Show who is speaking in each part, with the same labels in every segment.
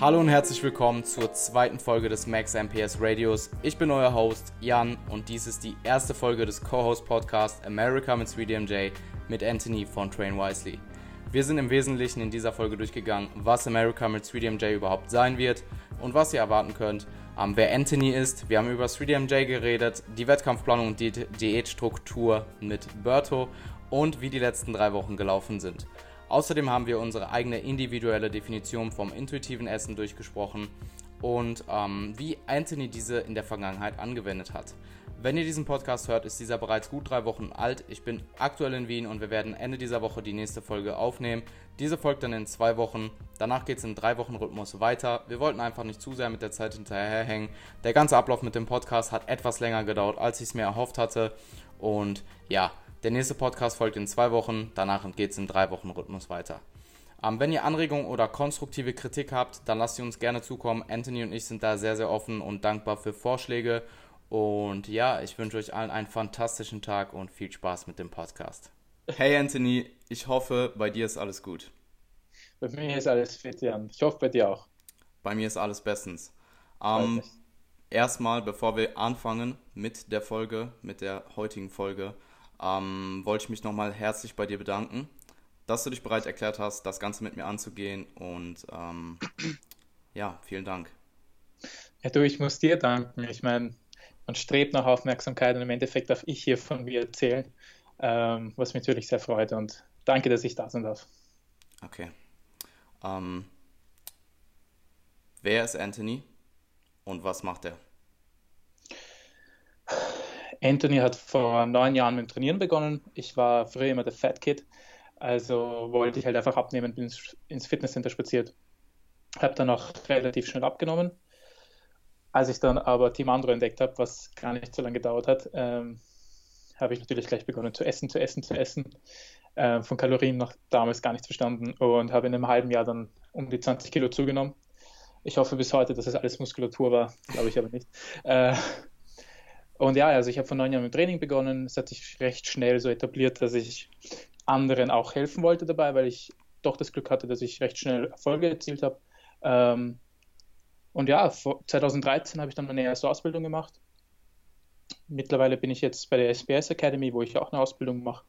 Speaker 1: Hallo und herzlich willkommen zur zweiten Folge des Max MPS Radios. Ich bin euer Host Jan und dies ist die erste Folge des Co-Host Podcast America mit 3DMJ mit Anthony von Train Wisely. Wir sind im Wesentlichen in dieser Folge durchgegangen, was America mit 3DMJ überhaupt sein wird und was ihr erwarten könnt, ähm, wer Anthony ist. Wir haben über 3DMJ geredet, die Wettkampfplanung und die Diätstruktur mit Berto und wie die letzten drei Wochen gelaufen sind. Außerdem haben wir unsere eigene individuelle Definition vom intuitiven Essen durchgesprochen und ähm, wie Anthony diese in der Vergangenheit angewendet hat. Wenn ihr diesen Podcast hört, ist dieser bereits gut drei Wochen alt. Ich bin aktuell in Wien und wir werden Ende dieser Woche die nächste Folge aufnehmen. Diese folgt dann in zwei Wochen. Danach geht es in drei Wochen Rhythmus weiter. Wir wollten einfach nicht zu sehr mit der Zeit hinterherhängen. Der ganze Ablauf mit dem Podcast hat etwas länger gedauert, als ich es mir erhofft hatte. Und ja, der nächste Podcast folgt in zwei Wochen, danach geht es im drei Wochen Rhythmus weiter. Ähm, wenn ihr Anregungen oder konstruktive Kritik habt, dann lasst sie uns gerne zukommen. Anthony und ich sind da sehr, sehr offen und dankbar für Vorschläge. Und ja, ich wünsche euch allen einen fantastischen Tag und viel Spaß mit dem Podcast. Hey Anthony, ich hoffe, bei dir ist alles gut.
Speaker 2: Bei mir ist alles fit, Jan. Ich hoffe, bei dir auch.
Speaker 1: Bei mir ist alles bestens. Ähm, erstmal, bevor wir anfangen mit der Folge, mit der heutigen Folge, ähm, wollte ich mich nochmal herzlich bei dir bedanken, dass du dich bereit erklärt hast, das Ganze mit mir anzugehen. Und ähm, ja, vielen Dank.
Speaker 2: Ja, du, ich muss dir danken. Ich meine, man strebt nach Aufmerksamkeit und im Endeffekt darf ich hier von mir erzählen, ähm, was mich natürlich sehr freut. Und danke, dass ich da sein darf.
Speaker 1: Okay. Ähm, wer ist Anthony und was macht er?
Speaker 2: Anthony hat vor neun Jahren mit dem Trainieren begonnen. Ich war früher immer der Fat Kid, also wollte ich halt einfach abnehmen, bin ins Fitnesscenter spaziert. Habe dann auch relativ schnell abgenommen. Als ich dann aber Team Andro entdeckt habe, was gar nicht so lange gedauert hat, ähm, habe ich natürlich gleich begonnen zu essen, zu essen, zu essen. Äh, von Kalorien noch damals gar nichts verstanden und habe in einem halben Jahr dann um die 20 Kilo zugenommen. Ich hoffe bis heute, dass es alles Muskulatur war, glaube ich aber nicht. Äh, und ja, also ich habe vor neun Jahren mit Training begonnen. Es hat sich recht schnell so etabliert, dass ich anderen auch helfen wollte dabei, weil ich doch das Glück hatte, dass ich recht schnell Erfolge erzielt habe. Ähm, und ja, 2013 habe ich dann meine erste Ausbildung gemacht. Mittlerweile bin ich jetzt bei der SPS Academy, wo ich auch eine Ausbildung mache,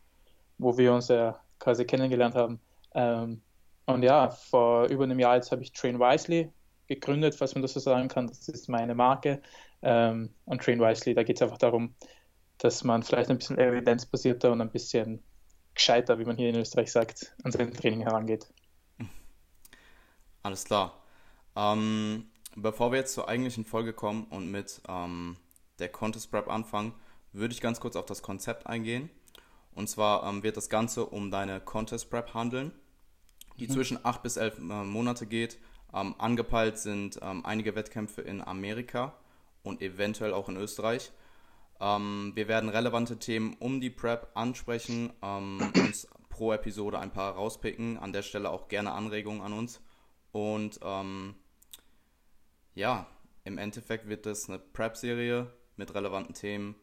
Speaker 2: wo wir uns ja quasi kennengelernt haben. Ähm, und ja, vor über einem Jahr jetzt habe ich Train Wisely gegründet, falls man das so sagen kann. Das ist meine Marke. Ähm, und Train Wisely, da geht es einfach darum, dass man vielleicht ein bisschen evidenzbasierter und ein bisschen gescheiter, wie man hier in Österreich sagt, an sein Training herangeht.
Speaker 1: Alles klar. Ähm, bevor wir jetzt zur eigentlichen Folge kommen und mit ähm, der Contest Prep anfangen, würde ich ganz kurz auf das Konzept eingehen. Und zwar ähm, wird das Ganze um deine Contest Prep handeln, die mhm. zwischen 8 bis 11 äh, Monate geht ähm, angepeilt sind ähm, einige Wettkämpfe in Amerika und eventuell auch in Österreich. Ähm, wir werden relevante Themen um die Prep ansprechen, ähm, uns pro Episode ein paar rauspicken. An der Stelle auch gerne Anregungen an uns. Und ähm, ja, im Endeffekt wird es eine Prep-Serie mit relevanten Themen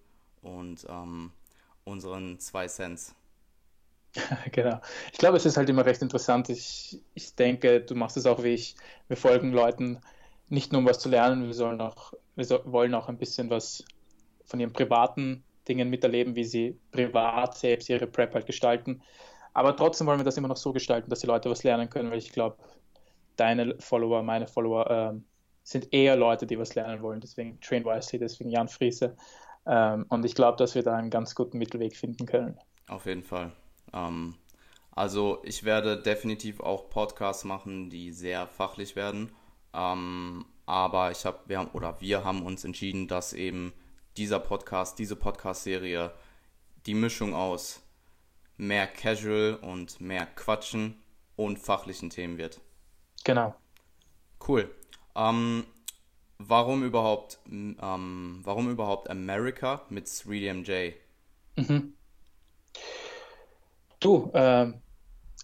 Speaker 1: und ähm, unseren zwei Cents.
Speaker 2: Genau. Ich glaube, es ist halt immer recht interessant. Ich, ich denke, du machst es auch wie ich. Wir folgen Leuten nicht nur um was zu lernen, wir, sollen auch, wir so, wollen auch ein bisschen was von ihren privaten Dingen miterleben, wie sie privat selbst ihre Prep halt gestalten. Aber trotzdem wollen wir das immer noch so gestalten, dass die Leute was lernen können, weil ich glaube, deine Follower, meine Follower ähm, sind eher Leute, die was lernen wollen. Deswegen Train Wisely, deswegen Jan Friese. Ähm, und ich glaube, dass wir da einen ganz guten Mittelweg finden können.
Speaker 1: Auf jeden Fall. Ähm, also ich werde definitiv auch Podcasts machen, die sehr fachlich werden. Ähm, aber ich habe, wir haben, oder wir haben uns entschieden, dass eben dieser Podcast, diese Podcast-Serie die Mischung aus mehr Casual und mehr Quatschen und fachlichen Themen wird.
Speaker 2: Genau.
Speaker 1: Cool. Ähm, warum überhaupt, ähm, warum überhaupt America mit 3DMJ? Mhm.
Speaker 2: Du, äh,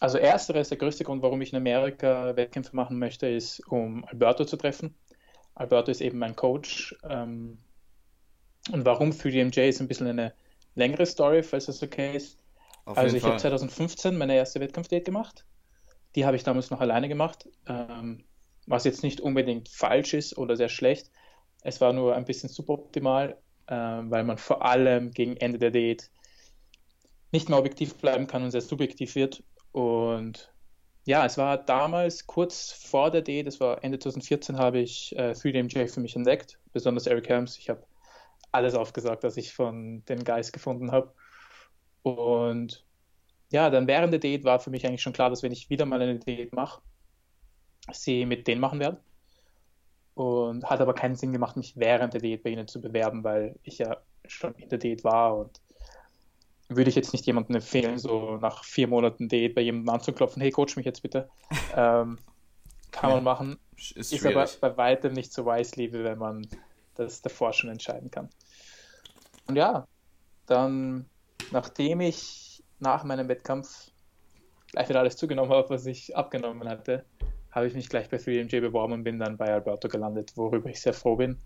Speaker 2: also ersteres, der größte Grund, warum ich in Amerika Wettkämpfe machen möchte, ist, um Alberto zu treffen. Alberto ist eben mein Coach. Ähm, und warum für die MJ ist ein bisschen eine längere Story, falls das okay ist. Auf also ich habe 2015 meine erste Wettkampfdate gemacht. Die habe ich damals noch alleine gemacht. Ähm, was jetzt nicht unbedingt falsch ist oder sehr schlecht. Es war nur ein bisschen suboptimal, äh, weil man vor allem gegen Ende der Diät nicht mehr objektiv bleiben kann und sehr subjektiv wird. Und ja, es war damals kurz vor der Diät, das war Ende 2014, habe ich äh, 3DMJ für mich entdeckt, besonders Eric Helms. Ich habe alles aufgesagt, was ich von den Guys gefunden habe. Und ja, dann während der Diät war für mich eigentlich schon klar, dass wenn ich wieder mal eine Diät mache, sie mit denen machen werde. Und hat aber keinen Sinn gemacht, mich während der Diät bei ihnen zu bewerben, weil ich ja schon in der Diät war und würde ich jetzt nicht jemandem empfehlen, so nach vier Monaten Diät bei jemandem anzuklopfen, hey, coach mich jetzt bitte. Ähm, kann ja, man machen. Ist, ist aber bei weitem nicht so wisely, wie wenn man das davor schon entscheiden kann. Und ja, dann, nachdem ich nach meinem Wettkampf gleich wieder alles zugenommen habe, was ich abgenommen hatte, habe ich mich gleich bei 3MJ beworben und bin dann bei Alberto gelandet, worüber ich sehr froh bin.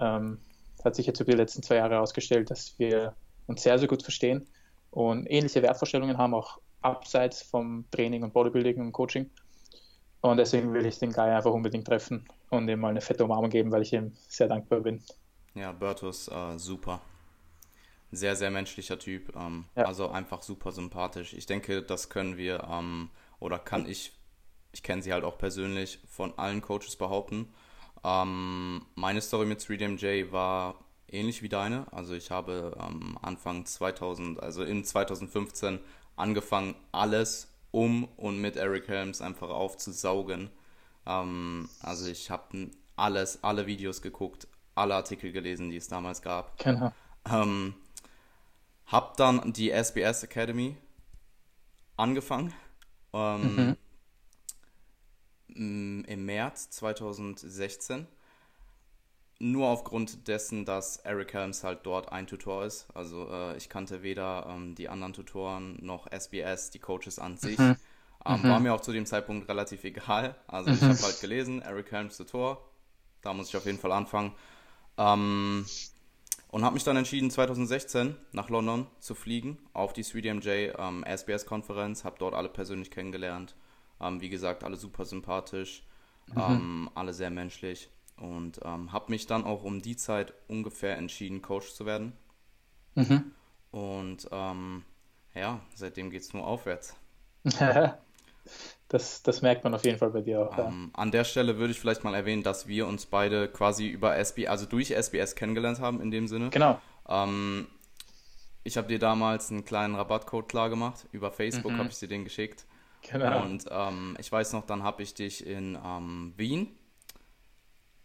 Speaker 2: Ähm, hat sich jetzt über die letzten zwei Jahre herausgestellt, dass wir uns sehr, sehr gut verstehen und ähnliche Wertvorstellungen haben, auch abseits vom Training und Bodybuilding und Coaching. Und deswegen will ich den Guy einfach unbedingt treffen und ihm mal eine fette Umarmung geben, weil ich ihm sehr dankbar bin.
Speaker 1: Ja, Berto ist äh, super. Sehr, sehr menschlicher Typ. Ähm, ja. Also einfach super sympathisch. Ich denke, das können wir ähm, oder kann ich ich kenne sie halt auch persönlich, von allen Coaches behaupten. Ähm, meine Story mit 3DMJ war ähnlich wie deine. Also ich habe ähm, Anfang 2000, also in 2015 angefangen, alles um und mit Eric Helms einfach aufzusaugen. Ähm, also ich habe alles, alle Videos geguckt, alle Artikel gelesen, die es damals gab. Genau. Ähm, hab dann die SBS Academy angefangen. Ähm, mhm. Im März 2016. Nur aufgrund dessen, dass Eric Helms halt dort ein Tutor ist. Also äh, ich kannte weder ähm, die anderen Tutoren noch SBS, die Coaches an sich. Mhm. Ähm, mhm. War mir auch zu dem Zeitpunkt relativ egal. Also ich habe halt gelesen, Eric Helms Tutor. Da muss ich auf jeden Fall anfangen. Ähm, und habe mich dann entschieden, 2016 nach London zu fliegen auf die 3DMJ ähm, SBS-Konferenz. Habe dort alle persönlich kennengelernt. Ähm, wie gesagt, alle super sympathisch, mhm. ähm, alle sehr menschlich. Und ähm, habe mich dann auch um die Zeit ungefähr entschieden, Coach zu werden. Mhm. Und ähm, ja, seitdem geht es nur aufwärts.
Speaker 2: das, das merkt man auf jeden Fall bei dir auch. Ja.
Speaker 1: Ähm, an der Stelle würde ich vielleicht mal erwähnen, dass wir uns beide quasi über SBS, also durch SBS kennengelernt haben in dem Sinne.
Speaker 2: Genau.
Speaker 1: Ähm, ich habe dir damals einen kleinen Rabattcode klar gemacht. Über Facebook mhm. habe ich dir den geschickt. Genau. Und ähm, ich weiß noch, dann habe ich dich in ähm, Wien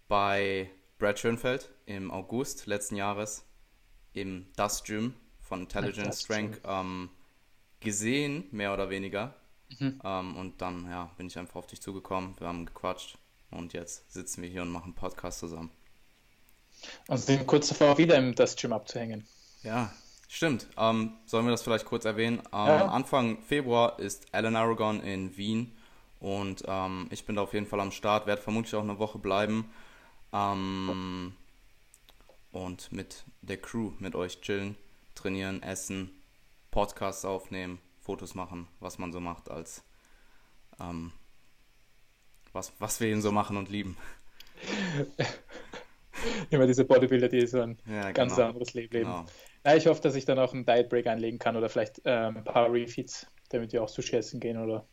Speaker 1: bei Brad Schönfeld im August letzten Jahres im Das Gym von Intelligent Strength ähm, gesehen, mehr oder weniger. Mhm. Ähm, und dann ja, bin ich einfach auf dich zugekommen, wir haben gequatscht und jetzt sitzen wir hier und machen einen Podcast zusammen.
Speaker 2: Und sind kurz davor wieder im Das Gym abzuhängen.
Speaker 1: Ja, Stimmt. Ähm, sollen wir das vielleicht kurz erwähnen? Ähm, ja. Anfang Februar ist Alan Aragon in Wien und ähm, ich bin da auf jeden Fall am Start, werde vermutlich auch eine Woche bleiben ähm, und mit der Crew, mit euch chillen, trainieren, essen, Podcasts aufnehmen, Fotos machen, was man so macht als ähm, was, was wir ihn so machen und lieben.
Speaker 2: Immer diese Bodybuilder, die so ein ja, ganz genau. anderes Leben leben. Genau. Ja, ich hoffe, dass ich dann auch einen Diet Break einlegen kann oder vielleicht ähm, ein paar Refeeds, damit wir auch Sushi essen gehen oder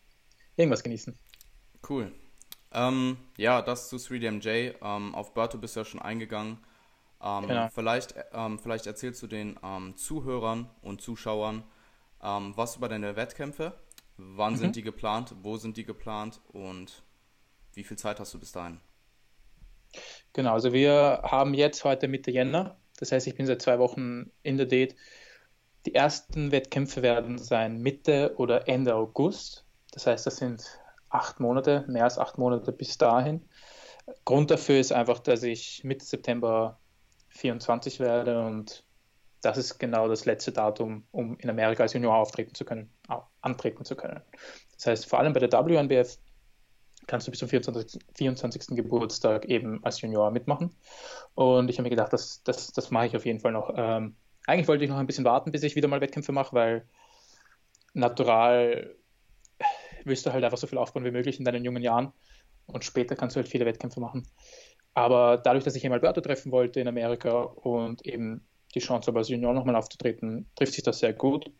Speaker 2: irgendwas genießen.
Speaker 1: Cool. Ähm, ja, das zu 3DMJ. Ähm, auf Berto bist du ja schon eingegangen. Ähm, genau. vielleicht, ähm, vielleicht erzählst du den ähm, Zuhörern und Zuschauern was über deine Wettkämpfe. Wann mhm. sind die geplant? Wo sind die geplant? Und wie viel Zeit hast du bis dahin?
Speaker 2: Genau, also wir haben jetzt heute Mitte Jänner das heißt, ich bin seit zwei Wochen in der Date. Die ersten Wettkämpfe werden sein Mitte oder Ende August. Das heißt, das sind acht Monate, mehr als acht Monate bis dahin. Grund dafür ist einfach, dass ich Mitte September 24 werde und das ist genau das letzte Datum, um in Amerika als Junior auftreten zu können, antreten zu können. Das heißt, vor allem bei der WNBF kannst du bis zum 24. 24. Geburtstag eben als Junior mitmachen. Und ich habe mir gedacht, das, das, das mache ich auf jeden Fall noch. Ähm, eigentlich wollte ich noch ein bisschen warten, bis ich wieder mal Wettkämpfe mache, weil natural willst du halt einfach so viel aufbauen wie möglich in deinen jungen Jahren. und später kannst du halt viele Wettkämpfe machen. Aber dadurch, dass ich eben Alberto treffen wollte in Amerika und eben die Chance habe, als Junior nochmal aufzutreten, trifft sich das sehr gut.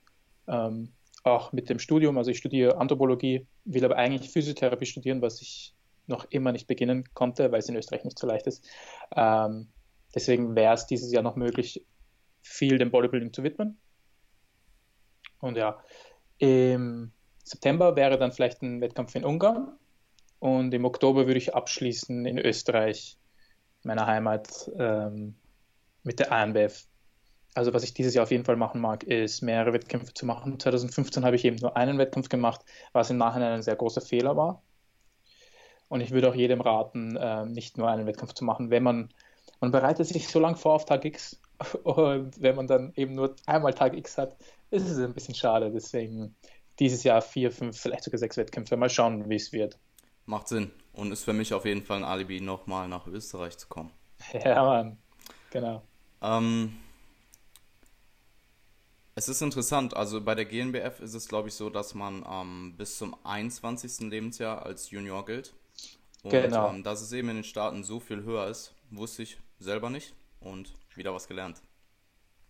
Speaker 2: Ähm, auch mit dem Studium, also ich studiere Anthropologie, will aber eigentlich Physiotherapie studieren, was ich noch immer nicht beginnen konnte, weil es in Österreich nicht so leicht ist. Ähm, deswegen wäre es dieses Jahr noch möglich, viel dem Bodybuilding zu widmen. Und ja, im September wäre dann vielleicht ein Wettkampf in Ungarn und im Oktober würde ich abschließen in Österreich, meiner Heimat, ähm, mit der ANBF. Also was ich dieses Jahr auf jeden Fall machen mag, ist mehrere Wettkämpfe zu machen. 2015 habe ich eben nur einen Wettkampf gemacht, was im Nachhinein ein sehr großer Fehler war. Und ich würde auch jedem raten, äh, nicht nur einen Wettkampf zu machen, wenn man, man bereitet sich so lange vor auf Tag X und wenn man dann eben nur einmal Tag X hat, ist es ein bisschen schade. Deswegen dieses Jahr vier, fünf, vielleicht sogar sechs Wettkämpfe. Mal schauen, wie es wird.
Speaker 1: Macht Sinn und ist für mich auf jeden Fall ein Alibi, nochmal nach Österreich zu kommen.
Speaker 2: Ja, Mann. Genau.
Speaker 1: Ähm, es ist interessant, also bei der GNBF ist es, glaube ich, so, dass man ähm, bis zum 21. Lebensjahr als Junior gilt. Und genau. ähm, dass es eben in den Staaten so viel höher ist, wusste ich selber nicht und wieder was gelernt.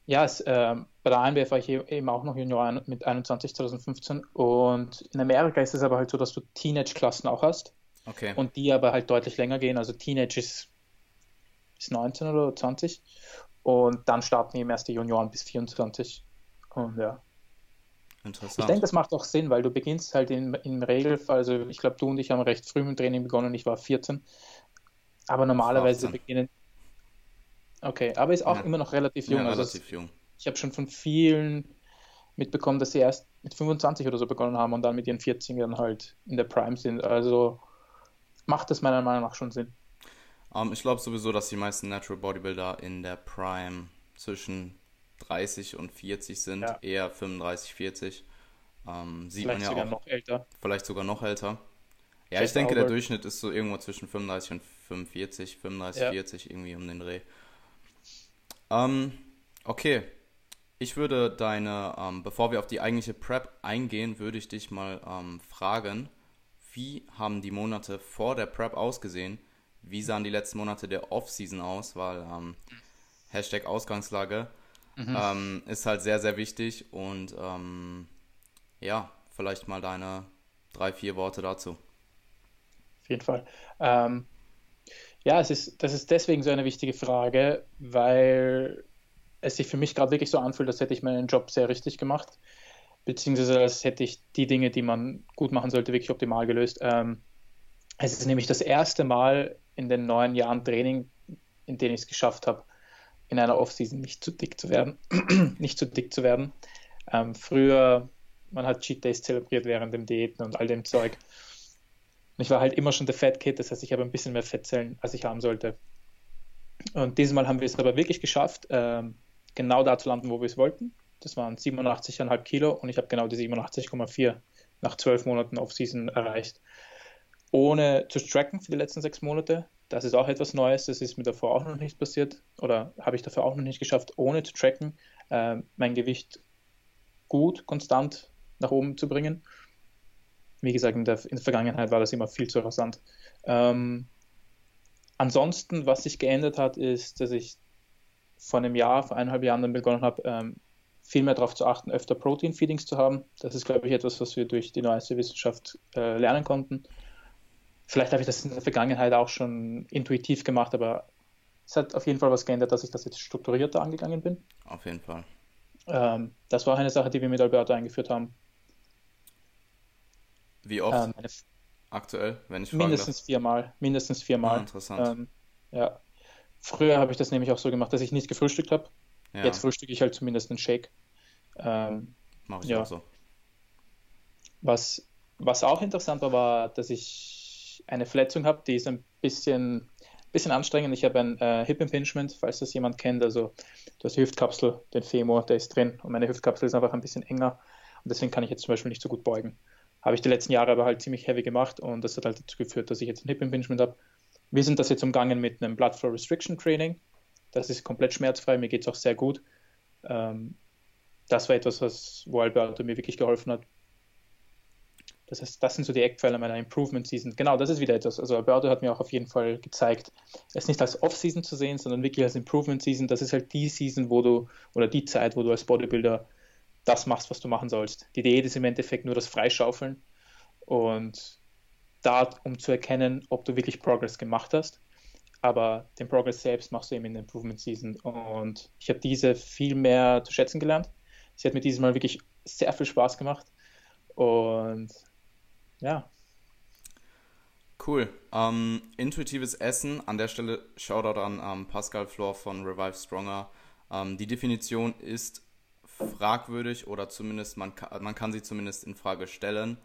Speaker 2: Ja, es, äh, bei der ANBF war ich e-, eben auch noch Junior mit 21 2015 und in Amerika ist es aber halt so, dass du Teenage-Klassen auch hast.
Speaker 1: Okay.
Speaker 2: Und die aber halt deutlich länger gehen. Also Teenage ist, ist 19 oder 20 und dann starten eben erst die Junioren bis 24. Und ja.
Speaker 1: Interessant.
Speaker 2: Ich denke, das macht auch Sinn, weil du beginnst halt in, im Regelfall, also ich glaube, du und ich haben recht früh mit Training begonnen, ich war 14. Aber normalerweise beginnen. Okay, aber ist auch ja. immer noch relativ jung.
Speaker 1: Ja, also relativ jung.
Speaker 2: Ich habe schon von vielen mitbekommen, dass sie erst mit 25 oder so begonnen haben und dann mit ihren 40ern halt in der Prime sind. Also macht das meiner Meinung nach schon Sinn.
Speaker 1: Um, ähm, ich glaube sowieso, dass die meisten Natural Bodybuilder in der Prime zwischen 30 und 40 sind, ja. eher 35, 40. Ähm, sieht vielleicht man ja sogar auch.
Speaker 2: noch älter.
Speaker 1: Vielleicht sogar noch älter. Ja, Just ich denke, Albert. der Durchschnitt ist so irgendwo zwischen 35 und 45, 35, ja. 40, irgendwie um den Dreh. Ähm, okay. Ich würde deine, ähm, bevor wir auf die eigentliche Prep eingehen, würde ich dich mal ähm, fragen, wie haben die Monate vor der Prep ausgesehen? Wie sahen die letzten Monate der Off-Season aus? Weil ähm, Hashtag Ausgangslage mhm. ähm, ist halt sehr, sehr wichtig. Und ähm, ja, vielleicht mal deine drei, vier Worte dazu.
Speaker 2: Auf jeden Fall. Ähm, ja, es ist, das ist deswegen so eine wichtige Frage, weil es sich für mich gerade wirklich so anfühlt, als hätte ich meinen Job sehr richtig gemacht, beziehungsweise als hätte ich die Dinge, die man gut machen sollte, wirklich optimal gelöst. Ähm, es ist nämlich das erste Mal in den neun Jahren Training, in denen ich es geschafft habe, in einer Offseason nicht zu dick zu werden. nicht zu dick zu werden. Ähm, früher, man hat Cheat Days zelebriert während dem Diäten und all dem Zeug. Und ich war halt immer schon der Fat Kid, das heißt, ich habe ein bisschen mehr Fettzellen, als ich haben sollte. Und dieses Mal haben wir es aber wirklich geschafft, ähm, genau da zu landen, wo wir es wollten. Das waren 87,5 Kilo und ich habe genau die 87,4 nach zwölf Monaten Off-Season erreicht. Ohne zu tracken für die letzten sechs Monate. Das ist auch etwas Neues, das ist mir davor auch noch nicht passiert oder habe ich dafür auch noch nicht geschafft, ohne zu tracken, äh, mein Gewicht gut, konstant nach oben zu bringen. Wie gesagt, in der, in der Vergangenheit war das immer viel zu rasant. Ähm, ansonsten, was sich geändert hat, ist, dass ich vor einem Jahr, vor eineinhalb Jahren dann begonnen habe, ähm, viel mehr darauf zu achten, öfter Protein-Feedings zu haben. Das ist, glaube ich, etwas, was wir durch die neueste Wissenschaft äh, lernen konnten. Vielleicht habe ich das in der Vergangenheit auch schon intuitiv gemacht, aber es hat auf jeden Fall was geändert, dass ich das jetzt strukturierter angegangen bin.
Speaker 1: Auf jeden Fall.
Speaker 2: Ähm, das war auch eine Sache, die wir mit Alberto eingeführt haben.
Speaker 1: Wie oft? Ähm, Aktuell, wenn ich
Speaker 2: Mindestens darf. viermal. Mindestens viermal. Ah,
Speaker 1: interessant.
Speaker 2: Ähm, ja. Früher habe ich das nämlich auch so gemacht, dass ich nicht gefrühstückt habe. Ja. Jetzt frühstücke ich halt zumindest einen Shake. Ähm,
Speaker 1: Mache ich ja. auch so.
Speaker 2: Was, was auch interessant war, war, dass ich eine Verletzung habe, die ist ein bisschen, bisschen anstrengend. Ich habe ein äh, Hip Impingement, falls das jemand kennt. Also du hast die Hüftkapsel, den Femur, der ist drin und meine Hüftkapsel ist einfach ein bisschen enger und deswegen kann ich jetzt zum Beispiel nicht so gut beugen. Habe ich die letzten Jahre aber halt ziemlich heavy gemacht und das hat halt dazu geführt, dass ich jetzt ein Hip Impingement habe. Wir sind das jetzt umgangen mit einem Blood Flow Restriction Training. Das ist komplett schmerzfrei, mir geht es auch sehr gut. Ähm, das war etwas, was, wo Alberto mir wirklich geholfen hat. Das heißt, das sind so die Eckpfeiler meiner Improvement Season. Genau, das ist wieder etwas. Also Alberto hat mir auch auf jeden Fall gezeigt, es nicht als Off-Season zu sehen, sondern wirklich als Improvement Season. Das ist halt die Season, wo du, oder die Zeit, wo du als Bodybuilder das machst, was du machen sollst. Die Diät ist im Endeffekt nur das Freischaufeln und da, um zu erkennen, ob du wirklich Progress gemacht hast. Aber den Progress selbst machst du eben in der Improvement Season und ich habe diese viel mehr zu schätzen gelernt. Sie hat mir dieses Mal wirklich sehr viel Spaß gemacht und ja.
Speaker 1: Cool. Ähm, intuitives Essen. An der Stelle Shoutout an ähm, Pascal Flor von Revive Stronger. Ähm, die Definition ist fragwürdig oder zumindest man kann, man kann sie zumindest in Frage stellen.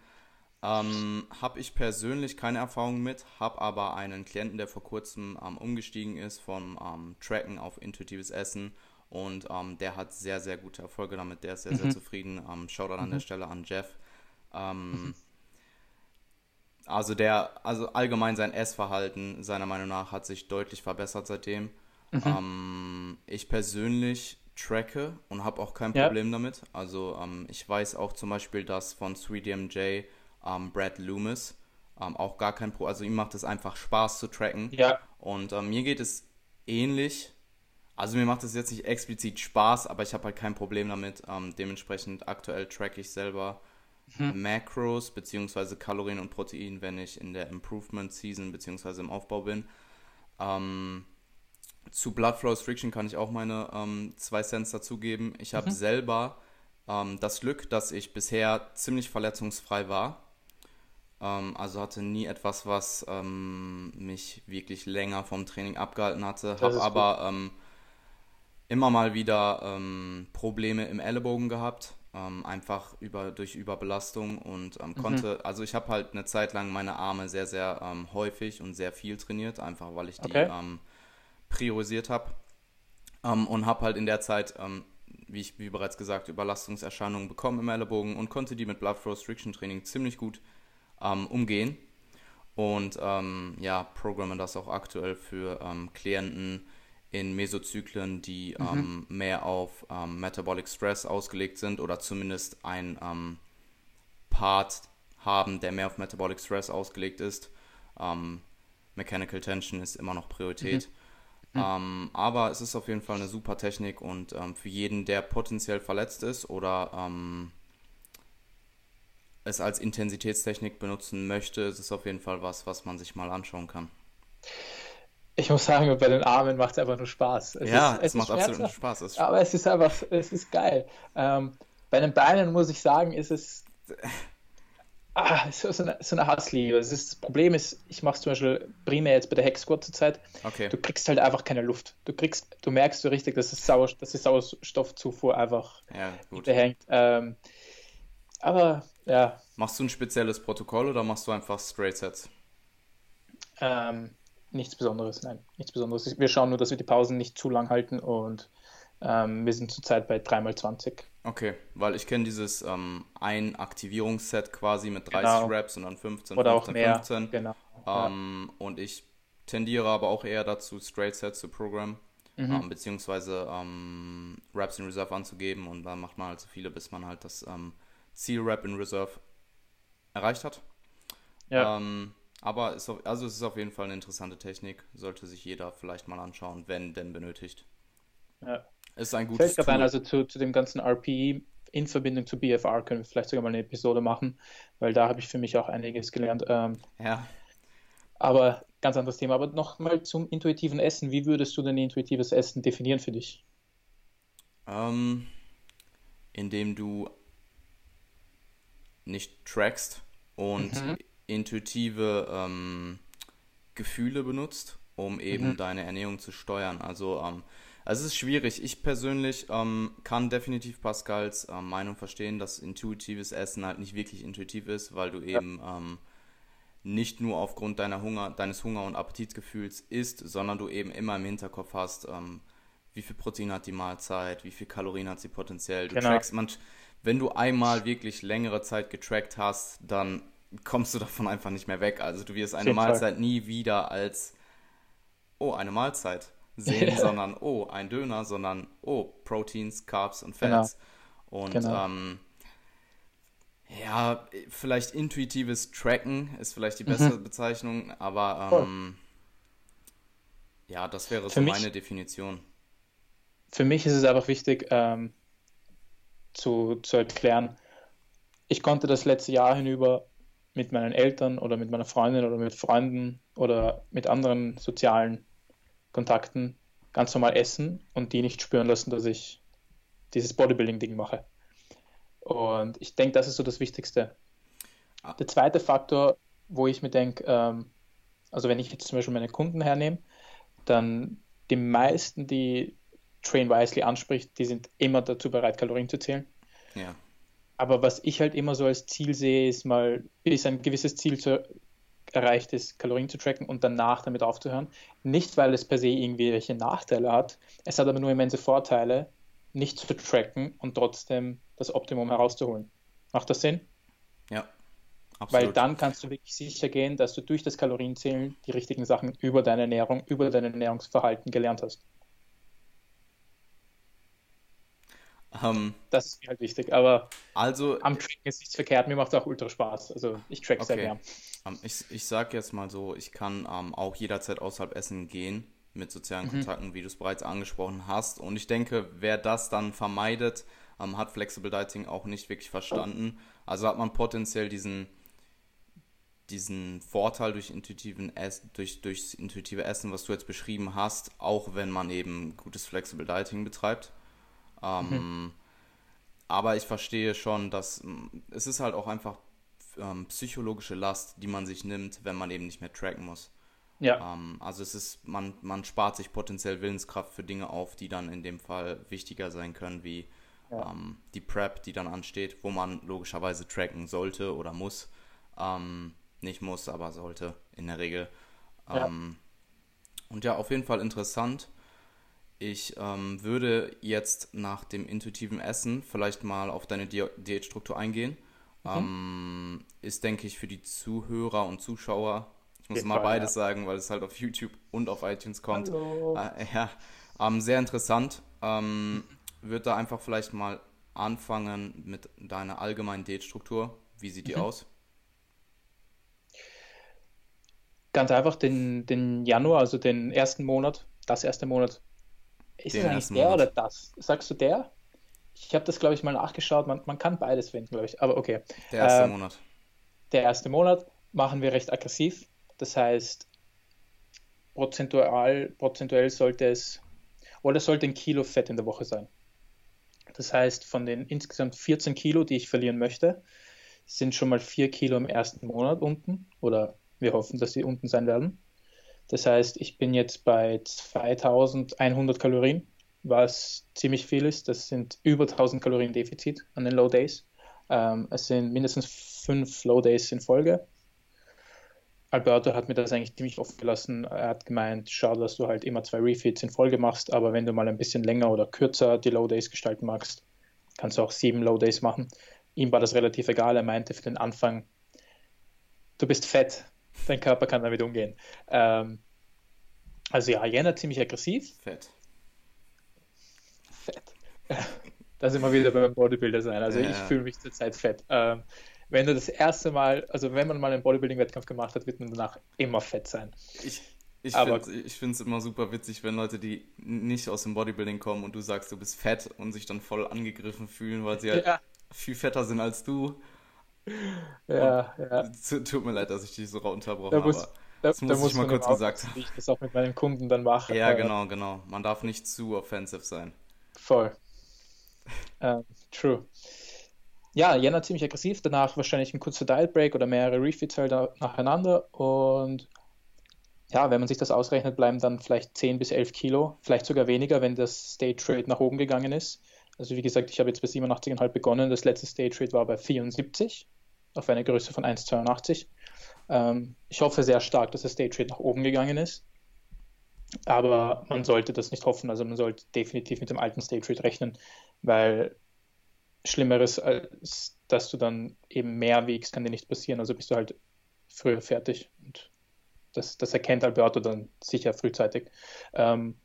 Speaker 1: Ähm, habe ich persönlich keine Erfahrung mit, habe aber einen Klienten, der vor kurzem ähm, umgestiegen ist vom ähm, Tracken auf intuitives Essen und ähm, der hat sehr, sehr gute Erfolge damit. Der ist sehr, mhm. sehr zufrieden. Ähm, Shoutout mhm. an der mhm. Stelle an Jeff. Ähm, also der, also allgemein sein Essverhalten seiner Meinung nach hat sich deutlich verbessert seitdem. Mhm. Ähm, ich persönlich tracke und habe auch kein Problem ja. damit. Also ähm, ich weiß auch zum Beispiel, dass von 3DMJ ähm, Brad Loomis ähm, auch gar kein Problem, also ihm macht es einfach Spaß zu tracken.
Speaker 2: Ja.
Speaker 1: Und ähm, mir geht es ähnlich. Also mir macht es jetzt nicht explizit Spaß, aber ich habe halt kein Problem damit. Ähm, dementsprechend aktuell track ich selber hm. Macros bzw. Kalorien und Protein, wenn ich in der Improvement Season bzw. im Aufbau bin. Ähm, zu Blood Flow Restriction kann ich auch meine ähm, zwei Cents dazugeben. Ich habe mhm. selber ähm, das Glück, dass ich bisher ziemlich verletzungsfrei war. Ähm, also hatte nie etwas, was ähm, mich wirklich länger vom Training abgehalten hatte. Habe aber ähm, immer mal wieder ähm, Probleme im Ellenbogen gehabt einfach über, durch Überbelastung und mhm. konnte, mhm. also ich habe halt eine Zeit lang meine Arme sehr, sehr ähm, häufig und sehr viel trainiert, einfach weil ich die okay. Ähm, priorisiert habe ähm, und habe halt in der Zeit, ähm, wie ich wie bereits gesagt, Überlastungserscheinungen bekommen im Ellenbogen und konnte die mit Blood Flow Restriction Training ziemlich gut umgehen und ja, programme das auch aktuell für Klienten, in Mesozyklen, die mhm. ähm, mehr auf ähm, Metabolic Stress ausgelegt sind oder zumindest ein ähm, Part haben, der mehr auf Metabolic Stress ausgelegt ist. Ähm, Mechanical Tension ist immer noch Priorität. Mhm. Mhm. aber es ist auf jeden Fall eine super Technik und ähm, für jeden, der potenziell verletzt ist oder ähm, es als Intensitätstechnik benutzen möchte, ist es auf jeden Fall was, was man sich mal anschauen kann.
Speaker 2: Ich muss sagen, bei den Armen macht es einfach nur Spaß.
Speaker 1: Es ja, ist, es, es macht absolut nur Spaß.
Speaker 2: Es aber es ist einfach, es ist geil. Ähm, bei den Beinen muss ich sagen, ist es ah, so, so, eine, so eine Hassliebe. Das, ist, das Problem ist, ich mache es zum Beispiel primär jetzt bei der Hex Squad zurzeit.
Speaker 1: Okay.
Speaker 2: Du kriegst halt einfach keine Luft. Du kriegst, du merkst so richtig, dass, es Sauer, dass die Sauerstoffzufuhr einfach
Speaker 1: ja,
Speaker 2: hinterhängt. Ähm, aber ja.
Speaker 1: Machst du ein spezielles Protokoll oder machst du einfach Straight Sets?
Speaker 2: Ähm, Nichts Besonderes, nein, nichts Besonderes. Wir schauen nur, dass wir die Pausen nicht zu lang halten und ähm, wir sind zurzeit bei 3x20.
Speaker 1: Okay, weil ich kenne dieses ähm, ein Aktivierungsset quasi mit 30 genau. Reps und dann 15,
Speaker 2: Oder
Speaker 1: 15,
Speaker 2: auch mehr.
Speaker 1: 15.
Speaker 2: Genau.
Speaker 1: Ähm, ja. Und ich tendiere aber auch eher dazu, Straight Sets zu programmen, mhm. ähm, beziehungsweise ähm, Reps in Reserve anzugeben und dann macht man halt so viele, bis man halt das ähm, Ziel-Rep in Reserve erreicht hat.
Speaker 2: Ja.
Speaker 1: Ähm, aber es, also es ist auf jeden Fall eine interessante Technik. Sollte sich jeder vielleicht mal anschauen, wenn denn benötigt.
Speaker 2: Ja.
Speaker 1: Ist ein gutes
Speaker 2: Fällt. Ein, also zu, zu dem ganzen RPE in Verbindung zu BFR können wir vielleicht sogar mal eine Episode machen, weil da habe ich für mich auch einiges gelernt. Ähm,
Speaker 1: ja.
Speaker 2: Aber ganz anderes Thema. Aber nochmal zum intuitiven Essen. Wie würdest du denn intuitives Essen definieren für dich?
Speaker 1: Ähm, indem du nicht trackst und mhm intuitive ähm, Gefühle benutzt, um eben mhm. deine Ernährung zu steuern. Also, ähm, also es ist schwierig. Ich persönlich ähm, kann definitiv Pascals ähm, Meinung verstehen, dass intuitives Essen halt nicht wirklich intuitiv ist, weil du eben ähm, nicht nur aufgrund deiner Hunger, deines Hunger- und Appetitgefühls isst, sondern du eben immer im Hinterkopf hast, ähm, wie viel Protein hat die Mahlzeit, wie viel Kalorien hat sie potenziell. Du genau. trackst, man, wenn du einmal wirklich längere Zeit getrackt hast, dann kommst du davon einfach nicht mehr weg. Also du wirst eine Mahlzeit nie wieder als, oh, eine Mahlzeit sehen, sondern, oh, ein Döner, sondern, oh, Proteins, Carbs und Fats. Genau. Und genau. Ähm, Ja, vielleicht intuitives Tracken ist vielleicht die bessere mhm. Bezeichnung, aber ähm, ja, das wäre so mich, meine Definition.
Speaker 2: Für mich ist es einfach wichtig ähm, zu, zu erklären, ich konnte das letzte Jahr hinüber mit meinen Eltern oder mit meiner Freundin oder mit Freunden oder mit anderen sozialen Kontakten ganz normal essen und die nicht spüren lassen, dass ich dieses Bodybuilding-Ding mache. Und ich denke, das ist so das Wichtigste. Ah. Der zweite Faktor, wo ich mir denke, ähm, also wenn ich jetzt zum Beispiel meine Kunden hernehme, dann die meisten, die Train Wisely anspricht, die sind immer dazu bereit, Kalorien zu zählen.
Speaker 1: Ja.
Speaker 2: Aber was ich halt immer so als Ziel sehe, ist mal, bis ein gewisses Ziel zu, erreicht ist, Kalorien zu tracken und danach damit aufzuhören. Nicht, weil es per se irgendwelche Nachteile hat. Es hat aber nur immense Vorteile, nicht zu tracken und trotzdem das Optimum herauszuholen. Macht das Sinn?
Speaker 1: Ja.
Speaker 2: Absolut. Weil dann kannst du wirklich sicher gehen, dass du durch das Kalorienzählen die richtigen Sachen über deine Ernährung, über dein Ernährungsverhalten gelernt hast. Um, ähm, das ist mir halt wichtig, aber
Speaker 1: also,
Speaker 2: am Tracken ist nichts verkehrt, mir macht es auch ultra Spaß. Also ich track okay. sehr gern.
Speaker 1: Um, ähm, ich, ich sag jetzt mal so, ich kann um, ähm, auch jederzeit außerhalb Essen gehen mit sozialen mhm. Kontakten, wie du es bereits angesprochen hast. Und ich denke, wer das dann vermeidet, hat Flexible Dieting auch nicht wirklich verstanden. Also hat man potenziell diesen, diesen Vorteil durch, intuitiven Ess, durch, durchs intuitive Essen, was du jetzt beschrieben hast, auch wenn man eben gutes Flexible Dieting betreibt. Ähm, mhm. Aber ich verstehe schon, dass es ist halt auch einfach ähm, psychologische Last, die man sich nimmt, wenn man eben nicht mehr tracken muss.
Speaker 2: Ja.
Speaker 1: Ähm, also es ist, man, man spart sich potenziell Willenskraft für Dinge auf, die dann in dem Fall wichtiger sein können, wie ja. ähm, die Prep, die dann ansteht, wo man logischerweise tracken sollte oder muss. Ähm, nicht muss, aber sollte in der Regel. Ja. Ähm, und ja, auf jeden Fall interessant. Ich ähm, würde jetzt nach dem intuitiven Essen vielleicht mal auf deine Di Diätstruktur eingehen. Mhm. Ähm, ist, denke ich, für die Zuhörer und Zuschauer, ich muss Geht mal beides ja. sagen, weil es halt auf YouTube und auf iTunes kommt. Äh, ja, ähm, sehr interessant. Ähm, würde da einfach vielleicht mal anfangen mit deiner allgemeinen Diätstruktur. Wie sieht die mhm. aus?
Speaker 2: Ganz einfach den, den Januar, also den ersten Monat, das erste Monat ist es eigentlich der Monat. oder das? Sagst du der? Ich habe das, glaube ich, mal nachgeschaut. Man, man kann beides finden, glaube ich. Aber okay.
Speaker 1: Der erste ähm, Monat.
Speaker 2: Der erste Monat machen wir recht aggressiv. Das heißt, prozentual, prozentuell sollte es, oder sollte ein Kilo Fett in der Woche sein. Das heißt, von den insgesamt 14 Kilo, die ich verlieren möchte, sind schon mal 4 Kilo im ersten Monat unten. Oder wir hoffen, dass sie unten sein werden. Das heißt, ich bin jetzt bei 2100 Kalorien, was ziemlich viel ist. Das sind über 1000 Kalorien Defizit an den Low Days. Ähm, es sind mindestens fünf Low Days in Folge. Alberto hat mir das eigentlich ziemlich offen gelassen. Er hat gemeint, schau, dass du halt immer zwei Refits in Folge machst, aber wenn du mal ein bisschen länger oder kürzer die Low Days gestalten magst, kannst du auch sieben Low Days machen. Ihm war das relativ egal. Er meinte für den Anfang, du bist fett, dein Körper kann damit umgehen. Ähm, also ja, Jänner ziemlich aggressiv.
Speaker 1: Fett.
Speaker 2: Fett. da sind wir wieder beim Bodybuilder sein. Also ja. ich fühle mich zurzeit fett. Ähm, wenn du das erste Mal, also wenn man mal einen Bodybuilding-Wettkampf gemacht hat, wird man danach immer fett sein.
Speaker 1: Ich, ich finde es immer super witzig, wenn Leute, die nicht aus dem Bodybuilding kommen und du sagst, du bist fett und sich dann voll angegriffen fühlen, weil sie halt ja. viel fetter sind als du.
Speaker 2: Ja,
Speaker 1: ja. Tut mir leid, dass ich dich so unterbrochen habe.
Speaker 2: Da, das muss ich mal kurz gesagt haben. Wie ich das auch mit meinen Kunden dann mache.
Speaker 1: Ja, genau, genau. Man darf nicht zu offensiv sein.
Speaker 2: Voll. uh, true. Ja, Jänner ziemlich aggressiv, danach wahrscheinlich ein kurzer Diet Break oder mehrere Refits halt nacheinander und ja, wenn man sich das ausrechnet, bleiben dann vielleicht 10 bis 11 Kilo, vielleicht sogar weniger, wenn das Stage Rate nach oben gegangen ist. Also wie gesagt, ich habe jetzt bei 87,5 begonnen, das letzte Stage Rate war bei 74 auf eine Größe von 1,82. Ähm, ich hoffe sehr stark, dass der Stage Rate nach oben gegangen ist. Aber man sollte das nicht hoffen. Also man sollte definitiv mit dem alten Rate rechnen, weil Schlimmeres, als dass du dann eben mehr wiegst, kann dir nicht passieren. Also bist du halt früher fertig. Und das, das erkennt Alberto dann sicher frühzeitig. Ähm,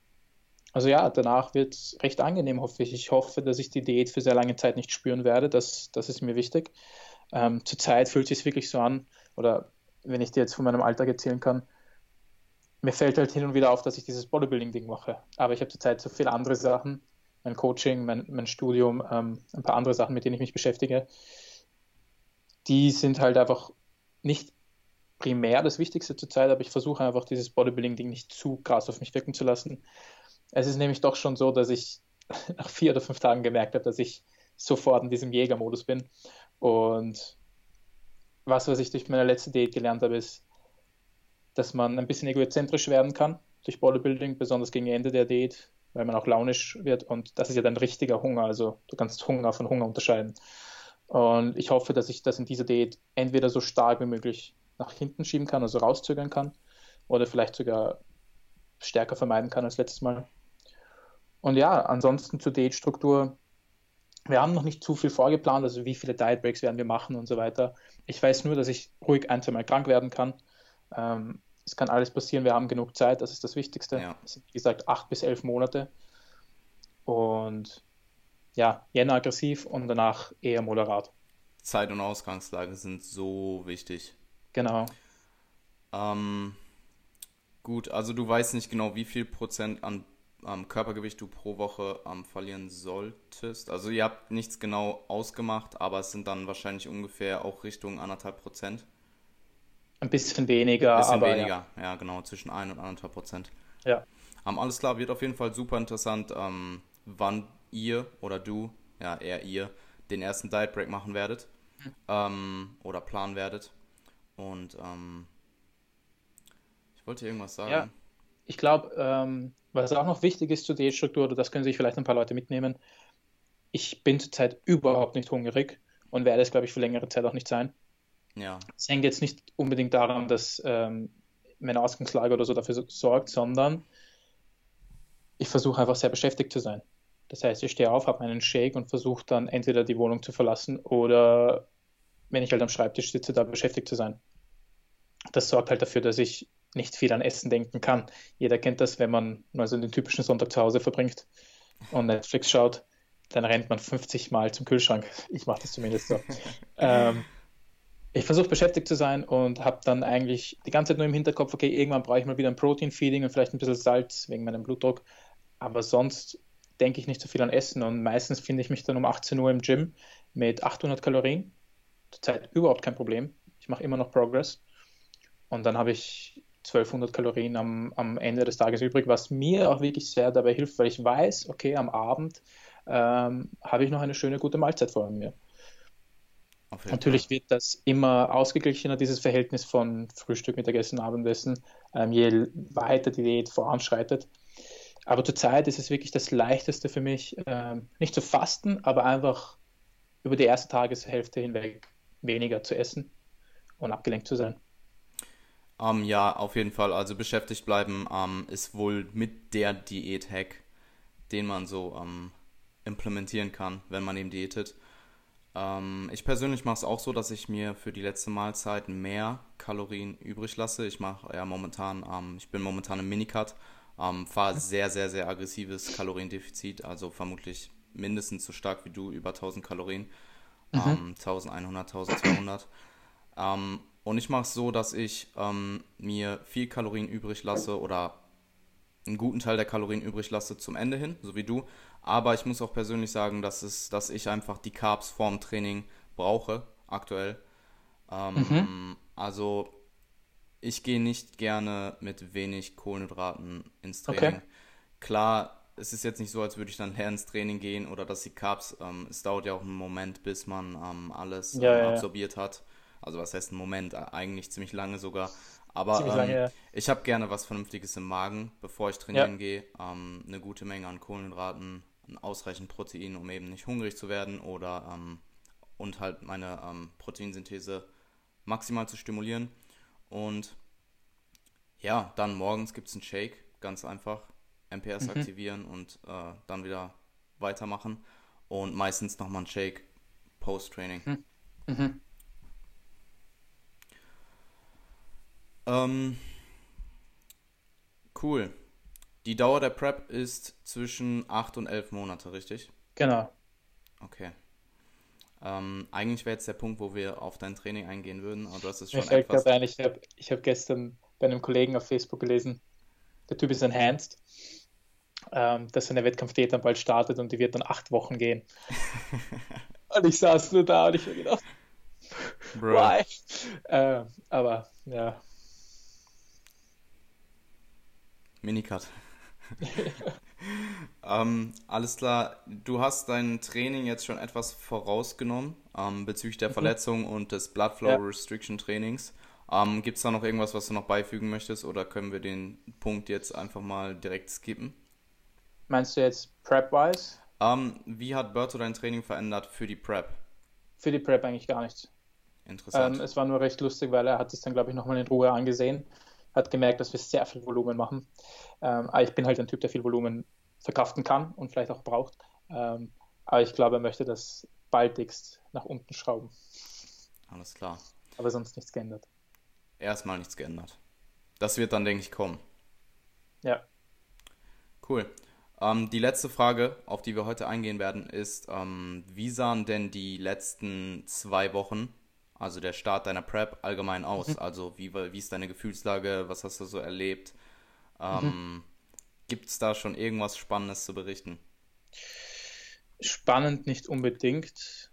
Speaker 2: Also ja, danach wird es recht angenehm, hoffe ich. Ich hoffe, dass ich die Diät für sehr lange Zeit nicht spüren werde. Das, das ist mir wichtig. Ähm, zurzeit fühlt es sich wirklich so an, oder wenn ich dir jetzt von meinem Alltag erzählen kann, mir fällt halt hin und wieder auf, dass ich dieses Bodybuilding-Ding mache. Aber ich habe zurzeit so viele andere Sachen, mein Coaching, mein, mein Studium, ähm, ein paar andere Sachen, mit denen ich mich beschäftige. Die sind halt einfach nicht primär das Wichtigste zurzeit, aber ich versuche einfach dieses Bodybuilding-Ding nicht zu krass auf mich wirken zu lassen. Es ist nämlich doch schon so, dass ich nach vier oder fünf Tagen gemerkt habe, dass ich sofort in diesem Jägermodus bin. Und was, was ich durch meine letzte Date gelernt habe, ist, dass man ein bisschen egozentrisch werden kann durch Bodybuilding, besonders gegen Ende der Date, weil man auch launisch wird. Und das ist ja dann richtiger Hunger. Also du kannst Hunger von Hunger unterscheiden. Und ich hoffe, dass ich das in dieser Date entweder so stark wie möglich nach hinten schieben kann, also rauszögern kann, oder vielleicht sogar stärker vermeiden kann als letztes Mal. Und ja, ansonsten zur Date-Struktur. Wir haben noch nicht zu viel vorgeplant, also wie viele Diet Breaks werden wir machen und so weiter. Ich weiß nur, dass ich ruhig ein, zwei Mal krank werden kann. Ähm, es kann alles passieren, wir haben genug Zeit, das ist das Wichtigste. Ja. Das sind, wie gesagt, acht bis elf Monate. Und ja, Jänner aggressiv und danach eher moderat.
Speaker 1: Zeit und Ausgangslage sind so wichtig.
Speaker 2: Genau.
Speaker 1: Ähm, gut, also du weißt nicht genau, wie viel Prozent an ähm, Körpergewicht du pro Woche ähm, verlieren solltest. Also ihr habt nichts genau ausgemacht, aber es sind dann wahrscheinlich ungefähr auch Richtung anderthalb Prozent.
Speaker 2: Ein bisschen weniger.
Speaker 1: Ein bisschen aber, weniger, ja. ja. genau, zwischen 1 und 1,5 Prozent.
Speaker 2: Ja.
Speaker 1: Um, alles klar, wird auf jeden Fall super interessant, ähm, wann ihr oder du, ja eher ihr, den ersten Diet Break machen werdet mhm. ähm, oder planen werdet. Und ähm, ich wollte irgendwas sagen. Ja,
Speaker 2: ich glaube, ähm, was auch noch wichtig ist zur Diätstruktur, oder das können sich vielleicht ein paar Leute mitnehmen, ich bin zurzeit überhaupt nicht hungrig und werde es, glaube ich, für längere Zeit auch nicht sein.
Speaker 1: Ja.
Speaker 2: Es hängt jetzt nicht unbedingt daran, dass ähm, meine Ausgangslage oder so dafür sorgt, sondern ich versuche einfach sehr beschäftigt zu sein. Das heißt, ich stehe auf, habe meinen Shake und versuche dann entweder die Wohnung zu verlassen oder, wenn ich halt am Schreibtisch sitze, da beschäftigt zu sein. Das sorgt halt dafür, dass ich nicht viel an Essen denken kann. Jeder kennt das, wenn man mal so den typischen Sonntag zu Hause verbringt und Netflix schaut, dann rennt man 50 Mal zum Kühlschrank. Ich mache das zumindest so. ähm, ich versuche beschäftigt zu sein und habe dann eigentlich die ganze Zeit nur im Hinterkopf, okay, irgendwann brauche ich mal wieder ein Protein-Feeding und vielleicht ein bisschen Salz wegen meinem Blutdruck. Aber sonst denke ich nicht so viel an Essen und meistens finde ich mich dann um 18 Uhr im Gym mit 800 Kalorien. Zurzeit überhaupt kein Problem. Ich mache immer noch Progress. Und dann habe ich 1200 Kalorien am, am Ende des Tages übrig, was mir auch wirklich sehr dabei hilft, weil ich weiß, okay, am Abend ähm, habe ich noch eine schöne, gute Mahlzeit vor mir. Natürlich wird das immer ausgeglichener, dieses Verhältnis von Frühstück, Mittagessen, Abendessen, ähm, je weiter die Diät voranschreitet. Aber zurzeit ist es wirklich das Leichteste für mich, ähm, nicht zu fasten, aber einfach über die erste Tageshälfte hinweg weniger zu essen und abgelenkt zu sein.
Speaker 1: Ähm, ja, auf jeden Fall. Also beschäftigt bleiben ähm, ist wohl mit der Diät-Hack, den man so ähm, implementieren kann, wenn man eben diätet. Ähm, ich persönlich mache es auch so, dass ich mir für die letzte Mahlzeit mehr Kalorien übrig lasse. Ich mache ja momentan, ähm, ich bin momentan im Minicut, ähm, fahre sehr, sehr, sehr aggressives Kaloriendefizit, also vermutlich mindestens so stark wie du, über 1000 Kalorien, mhm. 1100, 1200. Und ich mache es so, dass ich ähm, mir viel Kalorien übrig lasse oder einen guten Teil der Kalorien übrig lasse zum Ende hin, so wie du. Aber ich muss auch persönlich sagen, dass, es, dass ich einfach die Carbs vorm Training brauche, aktuell. Ähm, mhm. Also ich gehe nicht gerne mit wenig Kohlenhydraten ins Training. Okay. Klar, es ist jetzt nicht so, als würde ich dann leer ins Training gehen oder dass die Carbs, ähm, es dauert ja auch einen Moment, bis man ähm, alles ja, ähm, absorbiert ja. hat. Also was heißt ein Moment? Eigentlich ziemlich lange sogar. Aber ähm, lange, ja. ich habe gerne was Vernünftiges im Magen, bevor ich trainieren gehe. Ähm, eine gute Menge an Kohlenhydraten, ausreichend Protein, um eben nicht hungrig zu werden oder ähm, und halt meine ähm, Proteinsynthese maximal zu stimulieren. Und ja, dann morgens gibt es einen Shake, ganz einfach. MPS mhm. aktivieren und äh, dann wieder weitermachen. Und meistens nochmal ein Shake Post-Training. Mhm. Mhm. Ähm, cool. Die Dauer der Prep ist zwischen 8 und 11 Monate, richtig?
Speaker 2: Genau.
Speaker 1: Okay. Ähm, eigentlich wäre jetzt der Punkt, wo wir auf dein Training eingehen würden, aber du hast es schon
Speaker 2: Mir fällt
Speaker 1: etwas...
Speaker 2: ein, ich habe ich hab gestern bei einem Kollegen auf Facebook gelesen, der Typ ist enhanced, ähm, dass seine Wettkampfdiät dann bald startet und die wird dann acht Wochen gehen. und ich saß nur da und ich habe gedacht,
Speaker 1: Bro.
Speaker 2: why? Äh, aber ja,
Speaker 1: Minicut. ähm, alles klar, du hast dein Training jetzt schon etwas vorausgenommen ähm, bezüglich der Verletzung und des Blood Flow
Speaker 2: Ja.
Speaker 1: Restriction Trainings. Ähm, Gibt es da noch irgendwas, was du noch beifügen möchtest oder können wir den Punkt jetzt einfach mal direkt skippen?
Speaker 2: meinst du jetzt Prep-wise?
Speaker 1: Ähm, wie hat Berto dein Training verändert für die Prep?
Speaker 2: Für die Prep eigentlich gar nichts.
Speaker 1: Interessant.
Speaker 2: Ähm, es war nur recht lustig, weil er hat sich dann, glaube ich, nochmal in Ruhe angesehen, hat gemerkt, dass wir sehr viel Volumen machen. Ähm, aber ich bin halt ein Typ, der viel Volumen verkraften kann und vielleicht auch braucht. Ähm, aber ich glaube, er möchte das baldigst nach unten schrauben.
Speaker 1: Alles klar.
Speaker 2: Aber sonst nichts geändert.
Speaker 1: Erstmal nichts geändert. Das wird dann, denke ich, kommen.
Speaker 2: Ja.
Speaker 1: Cool. Ähm, die letzte Frage, auf die wir heute eingehen werden, ist, ähm, wie sahen denn die letzten zwei Wochen, also der Start deiner Prep, allgemein aus? Also wie, wie ist deine Gefühlslage? Was hast du so erlebt? Ähm, Gibt es da schon irgendwas Spannendes zu berichten?
Speaker 2: Spannend nicht unbedingt.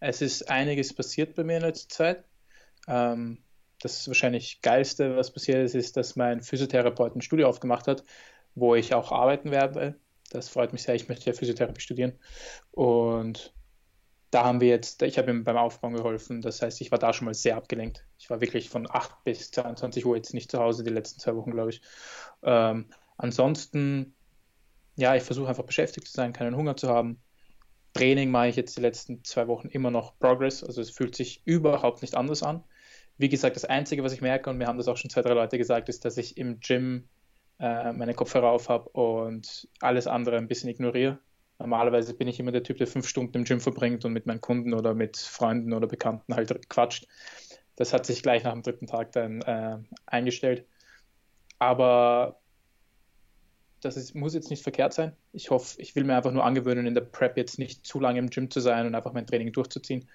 Speaker 2: Es ist einiges passiert bei mir in letzter Zeit. Ähm, das wahrscheinlich Geilste, was passiert ist, ist, dass mein Physiotherapeut ein Studio aufgemacht hat, wo ich auch arbeiten werde. Das freut mich sehr. Ich möchte ja Physiotherapie studieren. Und da haben wir jetzt, ich habe ihm beim Aufbauen geholfen. Das heißt, ich war da schon mal sehr abgelenkt. Ich war wirklich von 8 bis 22 Uhr jetzt nicht zu Hause, die letzten zwei Wochen, glaube ich. Ähm, ansonsten, ja, ich versuche einfach beschäftigt zu sein, keinen Hunger zu haben. Training mache ich jetzt die letzten zwei Wochen immer noch Progress, also es fühlt sich überhaupt nicht anders an. Wie gesagt, das Einzige, was ich merke, und mir haben das auch schon zwei, drei Leute gesagt, ist, dass ich im Gym äh, meine Kopfhörer auf habe und alles andere ein bisschen ignoriere. Normalerweise bin ich immer der Typ, der fünf Stunden im Gym verbringt und mit meinen Kunden oder mit Freunden oder Bekannten halt quatscht. Das hat sich gleich nach dem dritten Tag dann äh, eingestellt. Aber das ist, muss jetzt nicht verkehrt sein. Ich hoffe, ich will mir einfach nur angewöhnen, in der Prep jetzt nicht zu lange im Gym zu sein und einfach mein Training durchzuziehen.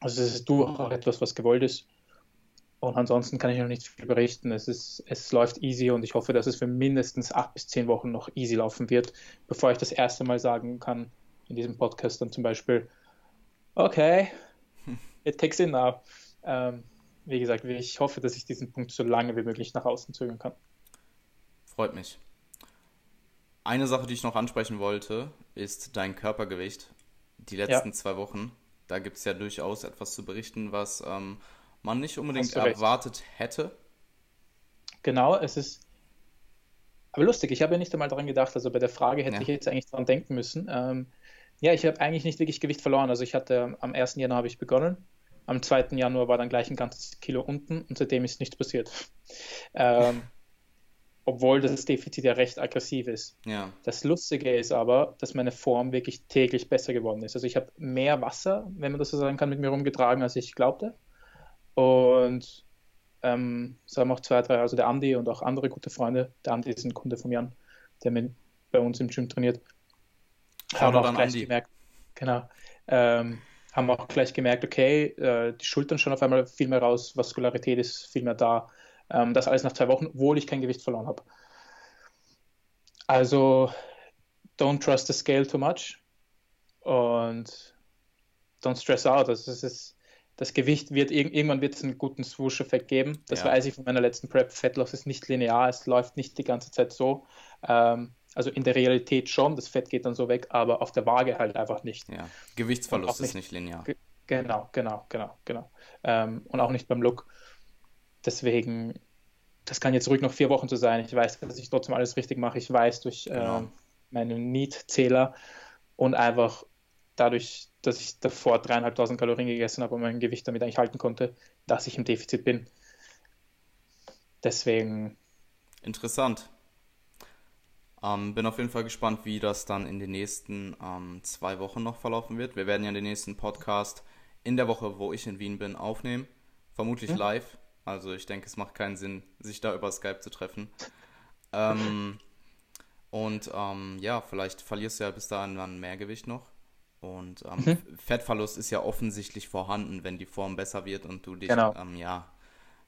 Speaker 2: Also es ist durchaus etwas, was gewollt ist. Und ansonsten kann ich noch nicht viel berichten. Es, ist, es läuft easy und ich hoffe, dass es für mindestens acht bis zehn Wochen noch easy laufen wird, bevor ich das erste Mal sagen kann in diesem Podcast dann zum Beispiel, okay, it kicks in now. Ähm, wie gesagt, ich hoffe, dass ich diesen Punkt so lange wie möglich nach außen zögern kann.
Speaker 1: Freut mich. Eine Sache, die ich noch ansprechen wollte, ist dein Körpergewicht. Die letzten zwei Wochen. Da gibt es ja durchaus etwas zu berichten, was ähm, man nicht unbedingt erwartet hätte.
Speaker 2: Genau, es ist aber lustig, ich habe ja nicht einmal daran gedacht, also bei der Frage hätte
Speaker 1: Ja.
Speaker 2: ich jetzt eigentlich daran denken müssen. Ähm, ja, ich habe eigentlich nicht wirklich Gewicht verloren. Also ich hatte am 1. Januar habe ich begonnen, am 2. Januar war dann gleich ein ganzes Kilo unten und seitdem ist nichts passiert. Ähm, obwohl das Defizit ja recht aggressiv ist.
Speaker 1: Ja,
Speaker 2: Das Lustige ist aber, dass meine Form wirklich täglich besser geworden ist. Also ich habe mehr Wasser, wenn man das so sagen kann, mit mir rumgetragen, als ich glaubte. Und ähm, es haben auch zwei, drei, also der Andi und auch andere gute Freunde, der Andi ist ein Kunde von Jan, der mit, bei uns im Gym trainiert, haben auch gleich
Speaker 1: Andi.
Speaker 2: gemerkt, genau, ähm, haben auch gleich gemerkt, okay, äh, die Schultern schon auf einmal viel mehr raus, Vaskularität ist viel mehr da. Ähm, das alles nach zwei Wochen, obwohl ich kein Gewicht verloren habe. Also, don't trust the scale too much und don't stress out. Also, es ist, das Gewicht wird irg- irgendwann wird es einen guten Swoosh-Effekt geben. Das
Speaker 1: Ja.
Speaker 2: weiß ich von meiner letzten Prep. Fettloss ist nicht linear, es läuft nicht die ganze Zeit so. Ähm, also in der Realität schon, das Fett geht dann so weg, aber auf der Waage halt einfach nicht.
Speaker 1: ja. Gewichtsverlust
Speaker 2: nicht-
Speaker 1: ist nicht linear.
Speaker 2: Ge- Genau, genau, genau, genau. Ähm, und auch nicht beim Look. Deswegen, das kann jetzt ruhig noch vier Wochen so sein. Ich weiß, dass ich trotzdem alles richtig mache. Ich weiß durch
Speaker 1: Genau.
Speaker 2: ähm, meinen Need-Zähler und einfach dadurch, dass ich davor dreieinhalbtausend Kalorien gegessen habe und mein Gewicht damit eigentlich halten konnte, dass ich im Defizit bin. Deswegen,
Speaker 1: Interessant. Ähm, bin auf jeden Fall gespannt, wie das dann in den nächsten ähm, zwei Wochen noch verlaufen wird. Wir werden ja den nächsten Podcast in der Woche, wo ich in Wien bin, aufnehmen. Vermutlich
Speaker 2: Mhm.
Speaker 1: live. Also ich denke, es macht keinen Sinn, sich da über Skype zu treffen. Ähm, Und ähm, ja, vielleicht verlierst du ja bis dahin dann mehr Gewicht noch. Und ähm, mhm. Fettverlust ist ja offensichtlich vorhanden, wenn die Form besser wird und du dich genau. ähm, ja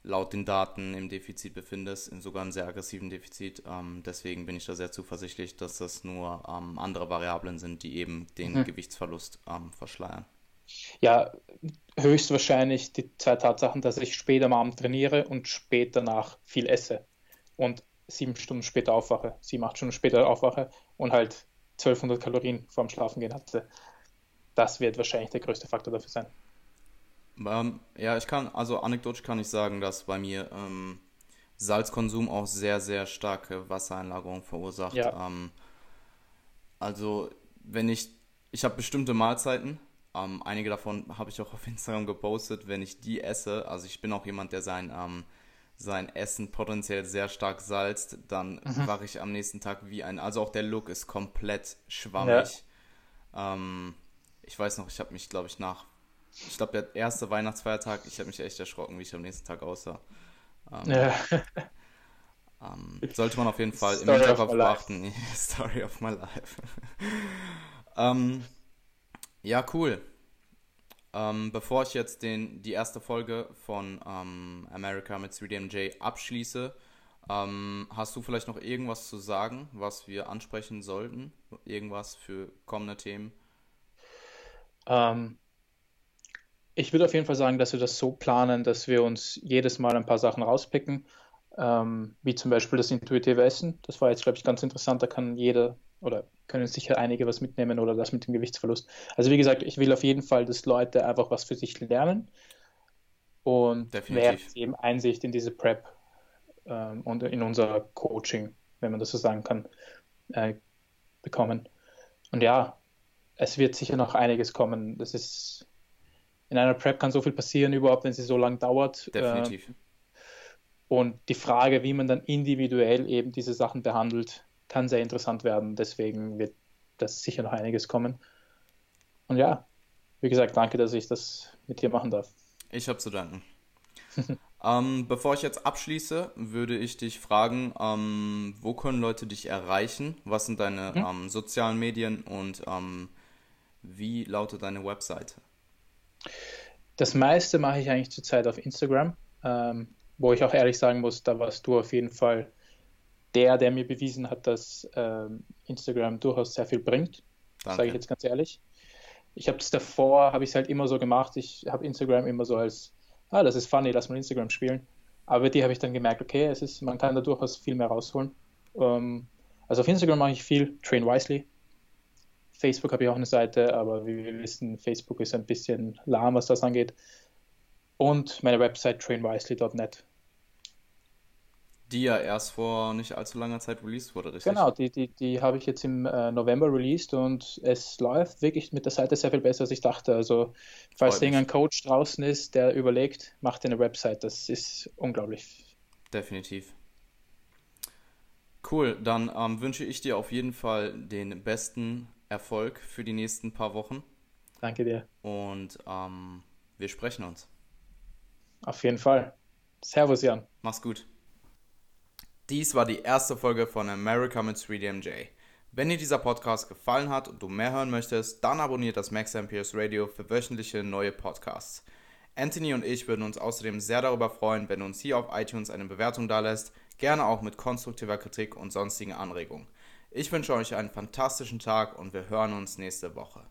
Speaker 1: laut den Daten im Defizit befindest, in sogar einem sehr aggressiven Defizit. Ähm, deswegen bin ich da sehr zuversichtlich, dass das nur ähm, andere Variablen sind, die eben den mhm. Gewichtsverlust ähm, verschleiern.
Speaker 2: Ja, höchstwahrscheinlich die zwei Tatsachen, dass ich später am Abend trainiere und später danach viel esse und sieben Stunden später aufwache, sieben, acht Stunden später aufwache und halt 1200 Kalorien vorm Schlafen gehen hatte. Das wird wahrscheinlich der größte Faktor dafür sein.
Speaker 1: Ähm, ja, ich kann, also anekdotisch kann ich sagen, dass bei mir ähm, Salzkonsum auch sehr, sehr starke Wassereinlagerung verursacht. Ja. Ähm, also, wenn ich, ich habe bestimmte Mahlzeiten, ähm, einige davon habe ich auch auf Instagram gepostet, wenn ich die esse, also ich bin auch jemand, der sein, ähm, sein Essen potenziell sehr stark salzt, dann mhm. wache ich am nächsten Tag wie ein, also auch der Look ist komplett schwammig. Ja. Ähm, ich weiß noch, ich habe mich, glaube ich, nach ich glaube, der erste Weihnachtsfeiertag, ich habe mich echt erschrocken, wie ich am nächsten Tag aussah. Ähm, ja. ähm, sollte man auf jeden Fall Story im Hinterkopf beachten. Story of my life. ähm, ja, cool. Ähm, bevor ich jetzt den, die erste Folge von ähm, America mit 3DMJ abschließe, ähm, hast du vielleicht noch irgendwas zu sagen, was wir ansprechen sollten? Irgendwas für kommende Themen?
Speaker 2: Ähm, ich würde auf jeden Fall sagen, dass wir das so planen, dass wir uns jedes Mal ein paar Sachen rauspicken, ähm, wie zum Beispiel das intuitive Essen. Das war jetzt, glaube ich, ganz interessant. Da kann jeder oder können sicher einige was mitnehmen oder das mit dem Gewichtsverlust. Also wie gesagt, ich will auf jeden Fall, dass Leute einfach was für sich lernen und mehr eben Einsicht in diese Prep ähm, und in unser Coaching, wenn man das so sagen kann, äh, bekommen. Und ja, es wird sicher noch einiges kommen. Das ist in einer Prep kann so viel passieren, überhaupt, wenn sie so lange dauert. Definitiv. Äh, und die Frage, wie man dann individuell eben diese Sachen behandelt, kann sehr interessant werden. Deswegen wird das sicher noch einiges kommen. Und ja, wie gesagt, danke, dass ich das mit dir machen darf.
Speaker 1: Ich habe zu danken. ähm, bevor ich jetzt abschließe, würde ich dich fragen, ähm, wo können Leute dich erreichen? Was sind deine hm? sozialen Medien und ähm, wie lautet deine Webseite?
Speaker 2: Das meiste mache ich eigentlich zurzeit auf Instagram, ähm, wo ich auch ehrlich sagen muss, da warst du auf jeden Fall der, der mir bewiesen hat, dass ähm, Instagram durchaus sehr viel bringt. Sage ich jetzt ganz ehrlich. Ich habe das davor, habe ich es halt immer so gemacht. Ich habe Instagram immer so als, ah, das ist funny, lass mal Instagram spielen. Aber bei dir habe ich dann gemerkt, okay, es ist, man kann da durchaus viel mehr rausholen. Ähm, also auf Instagram mache ich viel, Train Wisely, Facebook habe ich auch eine Seite, aber wie wir wissen, Facebook ist ein bisschen lahm, was das angeht. Und meine Website trainwisely.net.
Speaker 1: Die ja erst vor nicht allzu langer Zeit released wurde,
Speaker 2: richtig? Genau, die, die, die habe ich jetzt im äh, November released und es läuft wirklich mit der Seite sehr viel besser, als ich dachte. Also, falls irgendein Coach draußen ist, der überlegt, macht eine Website. Das ist unglaublich.
Speaker 1: Definitiv. Cool, dann ähm, wünsche ich dir auf jeden Fall den besten Erfolg für die nächsten paar Wochen.
Speaker 2: Danke dir.
Speaker 1: Und ähm, wir sprechen uns.
Speaker 2: Auf jeden Fall. Servus, Jan.
Speaker 1: Mach's gut. Dies war die erste Folge von America mit 3DMJ. Wenn dir dieser Podcast gefallen hat und du mehr hören möchtest, dann abonniert das Max Amperes Radio für wöchentliche neue Podcasts. Anthony und ich würden uns außerdem sehr darüber freuen, wenn du uns hier auf iTunes eine Bewertung dalässt, gerne auch mit konstruktiver Kritik und sonstigen Anregungen. Ich wünsche euch einen fantastischen Tag und wir hören uns nächste Woche.